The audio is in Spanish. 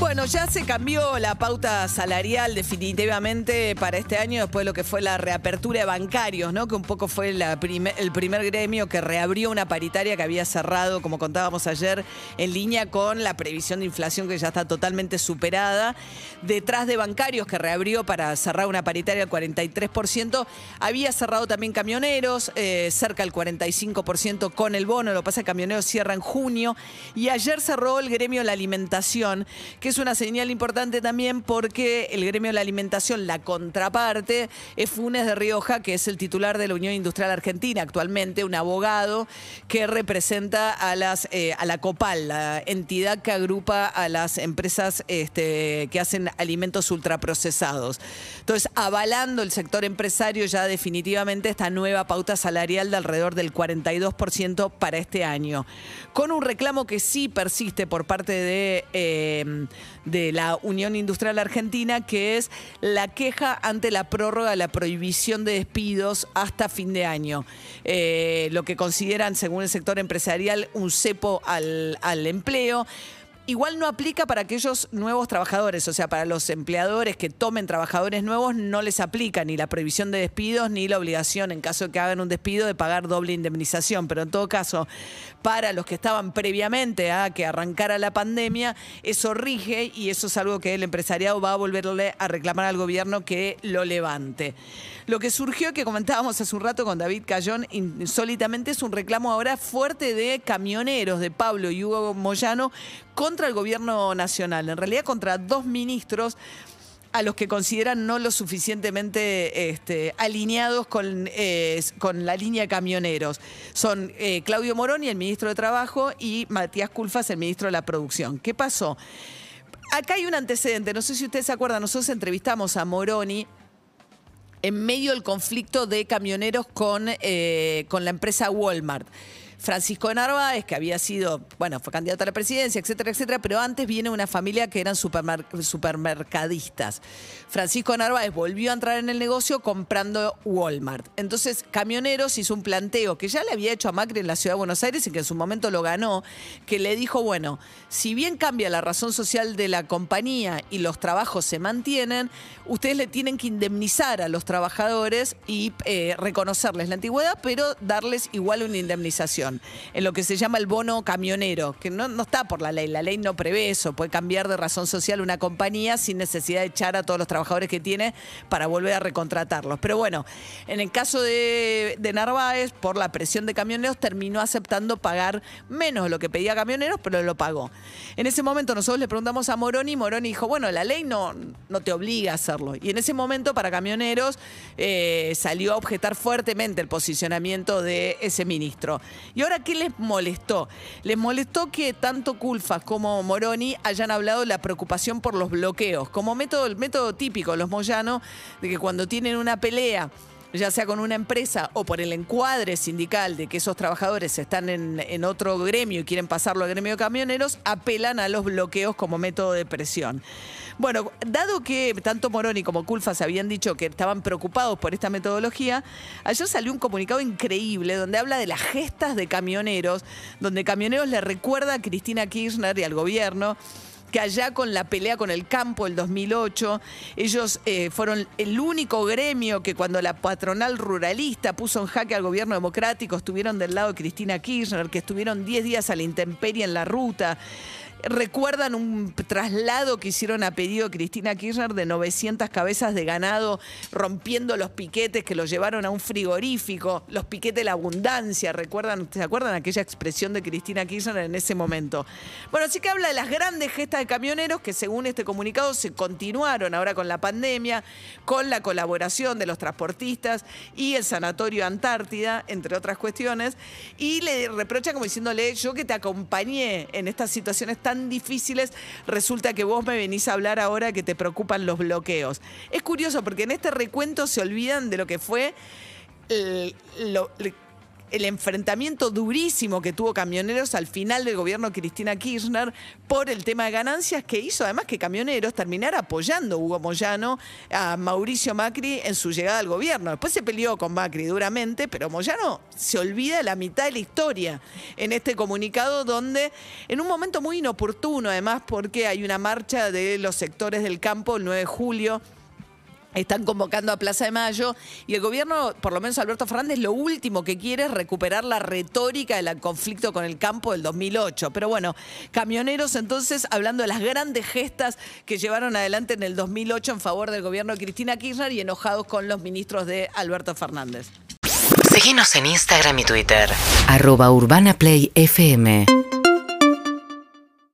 Bueno, ya se cambió la pauta salarial definitivamente para este año después de lo que fue la reapertura de bancarios, ¿no? Que un poco fue el primer gremio que reabrió una paritaria que había cerrado, como contábamos ayer, en línea con la previsión de inflación que ya está totalmente superada. Detrás de bancarios que reabrió para cerrar una paritaria al 43%, había cerrado también camioneros, eh, cerca del 45% con el bono. Lo que pasa es que camioneros cierra en junio. Y ayer cerró el gremio la alimentación, que es una señal importante también porque el gremio de la alimentación, la contraparte, es Funes de Rioja, que es el titular de la Unión Industrial Argentina actualmente, un abogado que representa a, las, eh, a la COPAL, la entidad que agrupa a las empresas este, que hacen alimentos ultraprocesados. Entonces, avalando el sector empresario ya definitivamente esta nueva pauta salarial de alrededor del 42% para este año, con un reclamo que sí persiste por parte de, eh, de la Unión Industrial Argentina, que es la queja ante la prórroga de la prohibición de despidos hasta fin de año. Eh, lo que consideran, según el sector empresarial, un cepo al, al empleo. Igual no aplica para aquellos nuevos trabajadores, o sea, para los empleadores que tomen trabajadores nuevos no les aplica ni la prohibición de despidos ni la obligación en caso de que hagan un despido de pagar doble indemnización, pero en todo caso, para los que estaban previamente a que arrancara la pandemia, eso rige y eso es algo que el empresariado va a volverle a reclamar al gobierno que lo levante. Lo que surgió, que comentábamos hace un rato con David Cayón, insólitamente es un reclamo ahora fuerte de camioneros, de Pablo y Hugo Moyano, contra el gobierno nacional, en realidad contra dos ministros a los que consideran no lo suficientemente este, alineados con, eh, con la línea camioneros. Son eh, Claudio Moroni, el ministro de Trabajo, y Matías Culfas, el ministro de la Producción. ¿Qué pasó? Acá hay un antecedente, no sé si ustedes se acuerdan, nosotros entrevistamos a Moroni en medio del conflicto de camioneros con, eh, con la empresa Walmart. Francisco de Narváez, que había sido, bueno, fue candidato a la presidencia, etcétera, etcétera, pero antes viene una familia que eran supermer- supermercadistas. Francisco de Narváez volvió a entrar en el negocio comprando Walmart. Entonces, Camioneros hizo un planteo que ya le había hecho a Macri en la Ciudad de Buenos Aires y que en su momento lo ganó, que le dijo, bueno, si bien cambia la razón social de la compañía y los trabajos se mantienen, ustedes le tienen que indemnizar a los trabajadores y eh, reconocerles la antigüedad, pero darles igual una indemnización, en lo que se llama el bono camionero, que no, no está por la ley, la ley no prevé eso, puede cambiar de razón social una compañía sin necesidad de echar a todos los trabajadores que tiene para volver a recontratarlos. Pero bueno, en el caso de, de Narváez, por la presión de camioneros, terminó aceptando pagar menos lo que pedía camioneros, pero lo pagó. En ese momento nosotros le preguntamos a Moroni, y Moroni dijo, bueno, la ley no, no te obliga a hacerlo. Y en ese momento para camioneros eh, salió a objetar fuertemente el posicionamiento de ese ministro. ¿Y ahora qué les molestó? Les molestó que tanto Culfas como Moroni hayan hablado de la preocupación por los bloqueos, como método, el método típico los Moyano, de que cuando tienen una pelea ya sea con una empresa o por el encuadre sindical de que esos trabajadores están en, otro gremio y quieren pasarlo al gremio de camioneros, apelan a los bloqueos como método de presión. Bueno, dado que tanto Moroni como Culfas habían dicho que estaban preocupados por esta metodología, ayer salió un comunicado increíble donde habla de las gestas de camioneros, donde camioneros le recuerda a Cristina Kirchner y al gobierno que allá con la pelea con el campo el 2008, ellos eh, fueron el único gremio que cuando la patronal ruralista puso en jaque al gobierno democrático, estuvieron del lado de Cristina Kirchner, que estuvieron 10 días a la intemperie en la ruta. Recuerdan un traslado que hicieron a pedido Cristina Kirchner de 900 cabezas de ganado rompiendo los piquetes que los llevaron a un frigorífico, los piquetes de la abundancia. ¿Recuerdan, ¿Se acuerdan aquella expresión de Cristina Kirchner en ese momento? Bueno, así que habla de las grandes gestas camioneros que según este comunicado se continuaron ahora con la pandemia, con la colaboración de los transportistas y el Sanatorio Antártida, entre otras cuestiones, y le reprocha como diciéndole, yo que te acompañé en estas situaciones tan difíciles, resulta que vos me venís a hablar ahora que te preocupan los bloqueos. Es curioso porque en este recuento se olvidan de lo que fue el- lo- el enfrentamiento durísimo que tuvo Camioneros al final del gobierno Cristina Kirchner por el tema de ganancias que hizo además que Camioneros terminara apoyando Hugo Moyano a Mauricio Macri en su llegada al gobierno. Después se peleó con Macri duramente, pero Moyano se olvida la mitad de la historia en este comunicado donde en un momento muy inoportuno además porque hay una marcha de los sectores del campo el 9 de julio están convocando a Plaza de Mayo y el gobierno, por lo menos Alberto Fernández, lo último que quiere es recuperar la retórica del conflicto con el campo del 2008. Pero bueno, camioneros entonces hablando de las grandes gestas que llevaron adelante en el 2008 en favor del gobierno de Cristina Kirchner y enojados con los ministros de Alberto Fernández. Síguenos en Instagram y Twitter. Arroba Urbana Play FM.